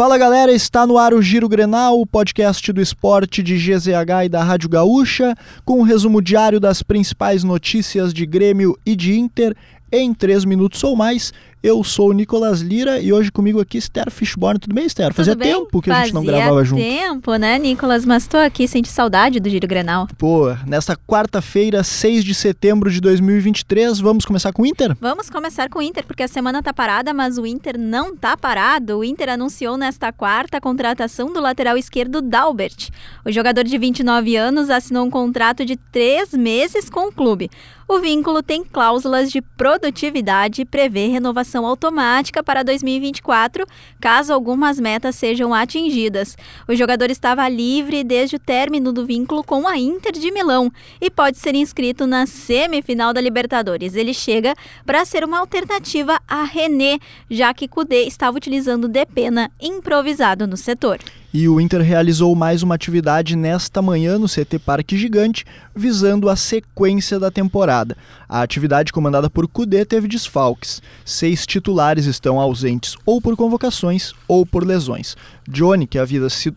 Fala galera, está no ar o Giro Grenal, o podcast do esporte de GZH e da Rádio Gaúcha, com um resumo diário das principais notícias de Grêmio e de Inter em três minutos ou mais. Eu sou o Nicolas Lira e hoje comigo aqui Esther Fishborn. Tudo bem, Esther? Fazia bem? tempo que Fazia a gente não gravava junto. tempo, né, Nicolas? Mas tô aqui, sente saudade do Giro Grenal. Pô, nesta quarta-feira, 6 de setembro de 2023, vamos começar com o Inter? Vamos começar com o Inter, porque a semana tá parada, mas o Inter não tá parado. O Inter anunciou nesta quarta a contratação do lateral esquerdo Dalbert. O jogador de 29 anos assinou um contrato de três meses com o clube. O vínculo tem cláusulas de produtividade e prevê renovação automática para 2024, caso algumas metas sejam atingidas. O jogador estava livre desde o término do vínculo com a Inter de Milão e pode ser inscrito na semifinal da Libertadores. Ele chega para ser uma alternativa a René, já que Kudê estava utilizando Depena improvisado no setor. E o Inter realizou mais uma atividade nesta manhã no CT Parque Gigante, visando a sequência da temporada. A atividade comandada por Cudê teve desfalques. Seis titulares estão ausentes ou por convocações ou por lesões. Johnny, que havia sido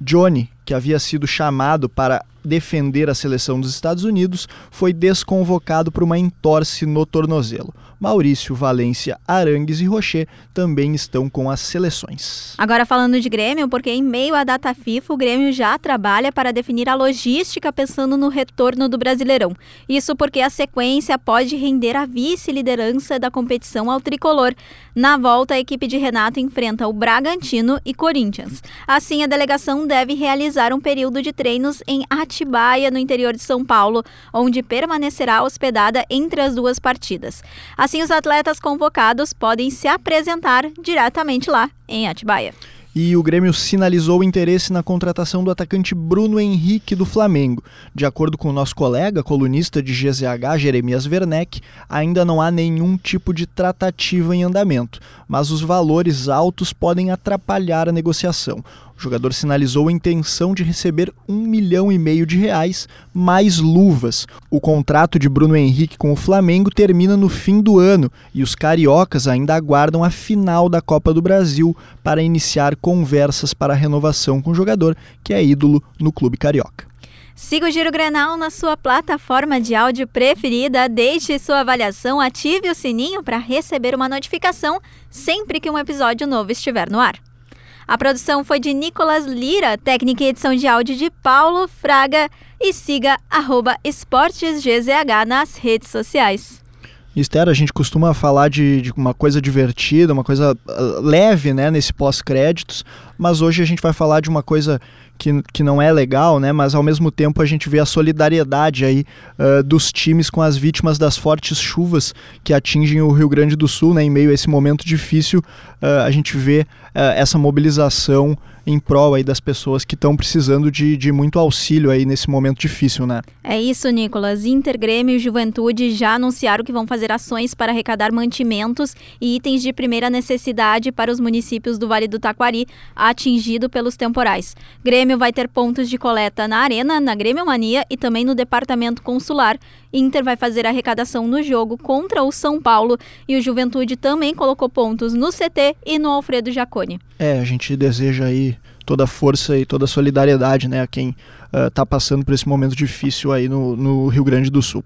Johnny, que havia sido chamado para defender a seleção dos Estados Unidos, foi desconvocado por uma entorse no tornozelo. Maurício, Valência, Arangues e Rocher também estão com as seleções. Agora falando de Grêmio, porque em meio à data FIFA, o Grêmio já trabalha para definir a logística pensando no retorno do Brasileirão. Isso porque a sequência pode render a vice-liderança da competição ao tricolor. Na volta, a equipe de Renato enfrenta o Bragantino e Corinthians. Assim, a delegação deve realizar um período de treinos em Atibaia, no interior de São Paulo, onde permanecerá hospedada entre as duas partidas. Assim, os atletas convocados podem se apresentar diretamente lá em Atibaia. E o Grêmio sinalizou interesse na contratação do atacante Bruno Henrique do Flamengo. De acordo com o nosso colega, colunista de GZH, Jeremias Werneck, ainda não há nenhum tipo de tratativa em andamento, mas os valores altos podem atrapalhar a negociação. O jogador sinalizou a intenção de receber um milhão e meio de reais mais luvas. O contrato de Bruno Henrique com o Flamengo termina no fim do ano e os cariocas ainda aguardam a final da Copa do Brasil para iniciar conversas para a renovação com o jogador, que é ídolo no clube carioca. Siga o Giro Grenal na sua plataforma de áudio preferida, deixe sua avaliação, ative o sininho para receber uma notificação sempre que um episódio novo estiver no ar. A produção foi de Nicolas Lira, técnica e edição de áudio de Paulo Fraga e siga arroba esportesgzh nas redes sociais. Esther, a gente costuma falar de, de, uma coisa divertida, uma coisa uh, leve, né, nesse pós-créditos, mas hoje a gente vai falar de uma coisa que, que não é legal, né, mas ao mesmo tempo a gente vê a solidariedade aí uh, dos times com as vítimas das fortes chuvas que atingem o Rio Grande do Sul, né, em meio a esse momento difícil, uh, a gente vê essa mobilização em prol aí das pessoas que estão precisando de, de muito auxílio aí nesse momento difícil, né? É isso, Nicolas. Inter, Grêmio e Juventude já anunciaram que vão fazer ações para arrecadar mantimentos e itens de primeira necessidade para os municípios do Vale do Taquari atingido pelos temporais. Grêmio vai ter pontos de coleta na Arena, na Grêmio Mania e também no Departamento Consular. Inter vai fazer arrecadação no jogo contra o São Paulo e o Juventude também colocou pontos no CT e no Alfredo Jaconi. É, a gente deseja aí toda a força e toda a solidariedade né, a quem está uh, passando por esse momento difícil aí no, no Rio Grande do Sul.